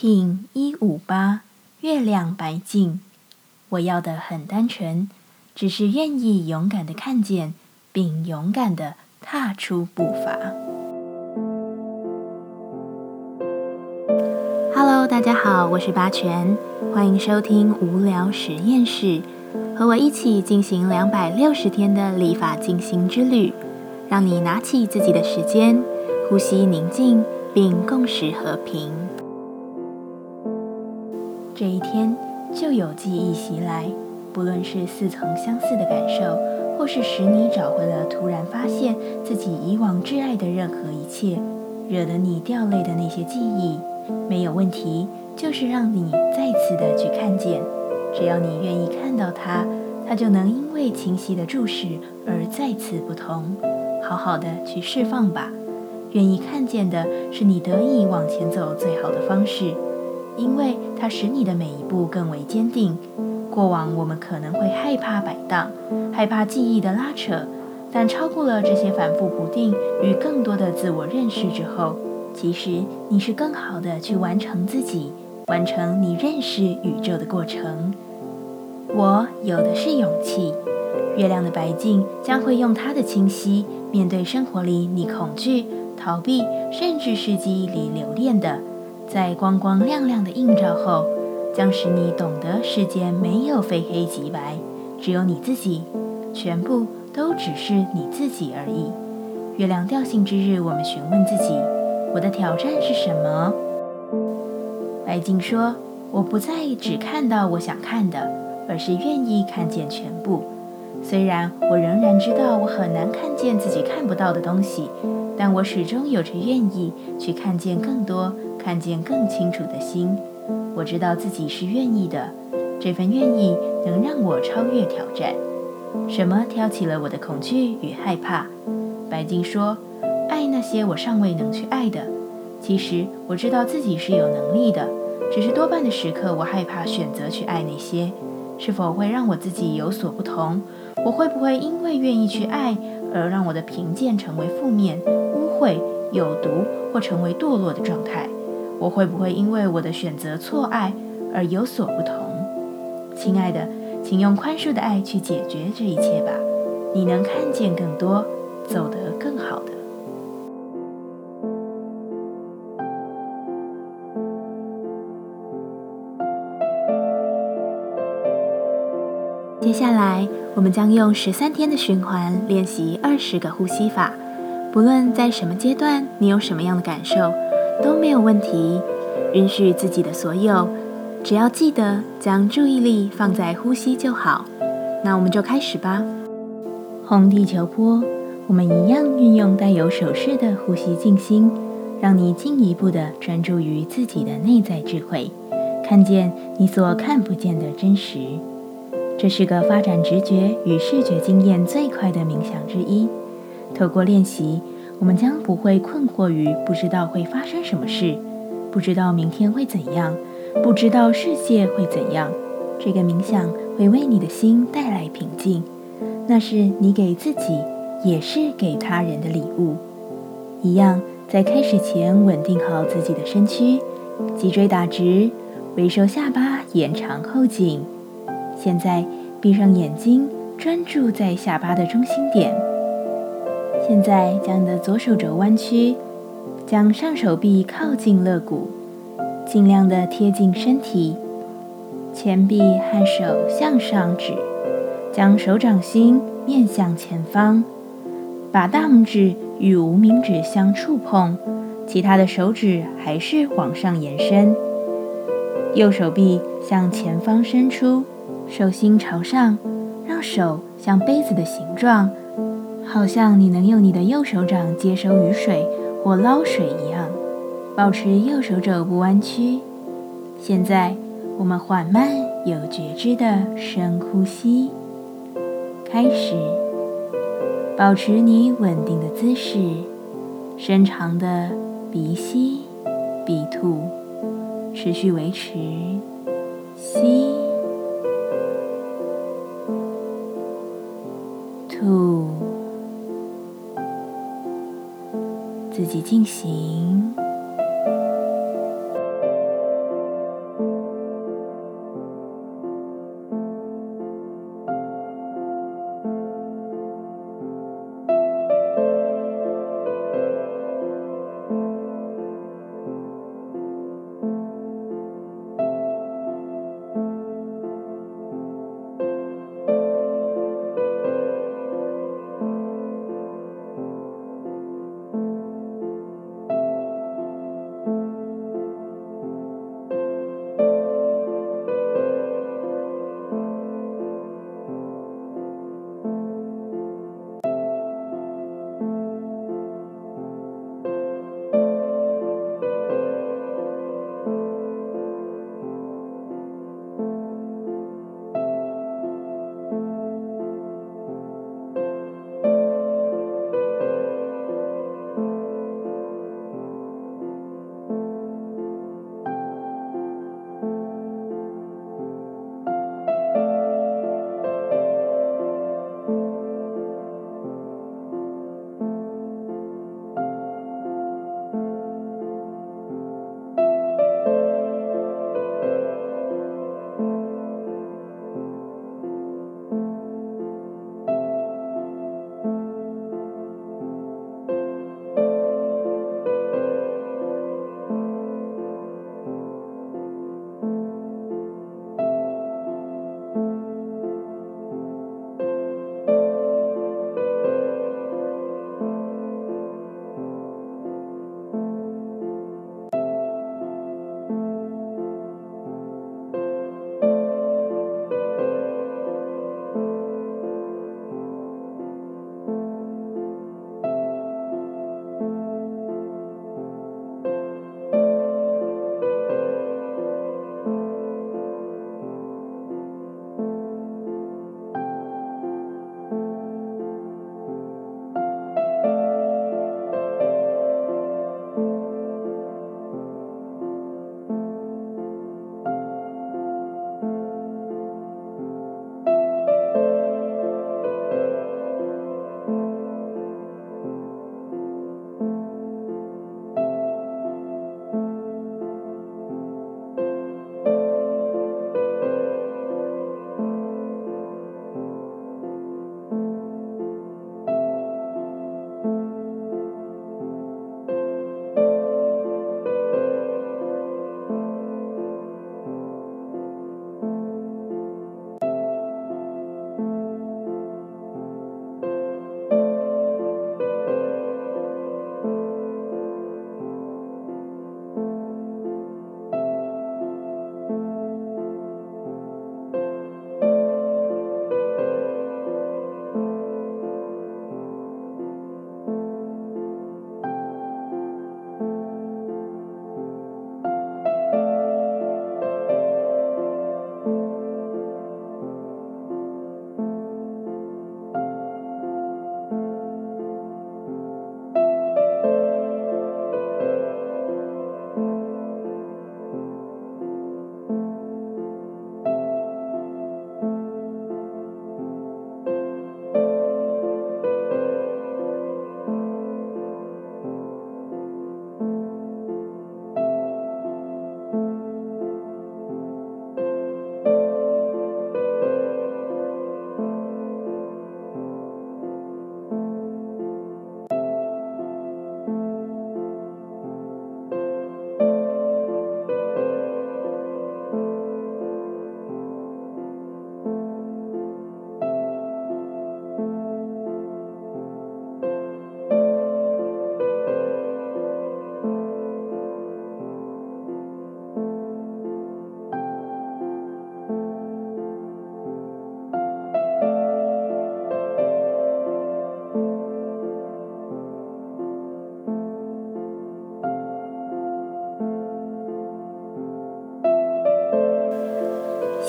King 一五八月亮白净，我要的很单纯，只是愿意勇敢的看见，并勇敢的踏出步伐。Hello，大家好，我是八全，欢迎收听无聊实验室，和我一起进行两百六十天的立法进行之旅，让你拿起自己的时间，呼吸宁静，并共识和平。这一天就有记忆袭来，不论是似曾相似的感受，或是使你找回了突然发现自己以往挚爱的任何一切，惹得你掉泪的那些记忆，没有问题，就是让你再次的去看见。只要你愿意看到它，它就能因为清晰的注视而再次不同。好好的去释放吧，愿意看见的是你得以往前走最好的方式。因为它使你的每一步更为坚定。过往我们可能会害怕摆荡，害怕记忆的拉扯，但超过了这些反复不定与更多的自我认识之后，其实你是更好的去完成自己，完成你认识宇宙的过程。我有的是勇气。月亮的白净将会用它的清晰面对生活里你恐惧、逃避，甚至是记忆里留恋的。在光光亮亮的映照后，将使你懂得世间没有非黑即白，只有你自己，全部都只是你自己而已。月亮调性之日，我们询问自己：我的挑战是什么？白净说：我不再只看到我想看的，而是愿意看见全部。虽然我仍然知道我很难看见自己看不到的东西，但我始终有着愿意去看见更多。看见更清楚的心，我知道自己是愿意的。这份愿意能让我超越挑战。什么挑起了我的恐惧与害怕？白金说：“爱那些我尚未能去爱的。”其实我知道自己是有能力的，只是多半的时刻我害怕选择去爱那些，是否会让我自己有所不同？我会不会因为愿意去爱而让我的贫贱成为负面、污秽、有毒或成为堕落的状态？我会不会因为我的选择错爱而有所不同？亲爱的，请用宽恕的爱去解决这一切吧。你能看见更多，走得更好的。接下来，我们将用十三天的循环练习二十个呼吸法。不论在什么阶段，你有什么样的感受。都没有问题，允许自己的所有，只要记得将注意力放在呼吸就好。那我们就开始吧。红地球波，我们一样运用带有手势的呼吸静心，让你进一步的专注于自己的内在智慧，看见你所看不见的真实。这是个发展直觉与视觉经验最快的冥想之一。透过练习。我们将不会困惑于不知道会发生什么事，不知道明天会怎样，不知道世界会怎样。这个冥想会为你的心带来平静，那是你给自己，也是给他人的礼物。一样，在开始前稳定好自己的身躯，脊椎打直，微收下巴，延长后颈。现在闭上眼睛，专注在下巴的中心点。现在将你的左手肘弯曲，将上手臂靠近肋骨，尽量的贴近身体，前臂和手向上指，将手掌心面向前方，把大拇指与无名指相触碰，其他的手指还是往上延伸。右手臂向前方伸出，手心朝上，让手像杯子的形状。好像你能用你的右手掌接收雨水或捞水一样，保持右手肘不弯曲。现在，我们缓慢有觉知的深呼吸，开始。保持你稳定的姿势，深长的鼻吸鼻吐，持续维持。吸。进行。